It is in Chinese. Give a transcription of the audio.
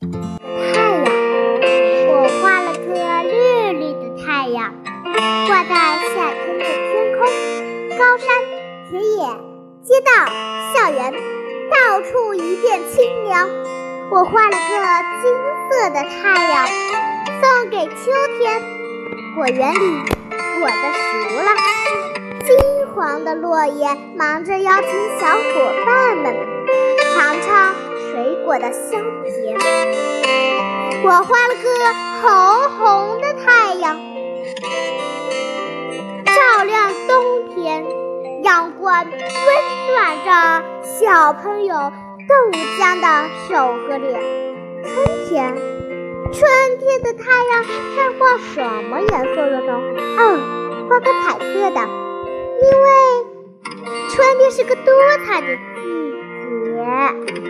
太阳，我画了个绿绿的太阳，挂在夏天的天空。高山、田野、街道、校园，到处一片清凉。我画了个金色的太阳，送给秋天。果园里果子熟了，金黄的落叶忙着邀请小伙伴我的香甜。我画了个红红的太阳，照亮冬天，阳光温暖着小朋友冻僵的手和脸。春天，春天的太阳该画什么颜色的呢？嗯，画个彩色的，因为春天是个多彩的季节。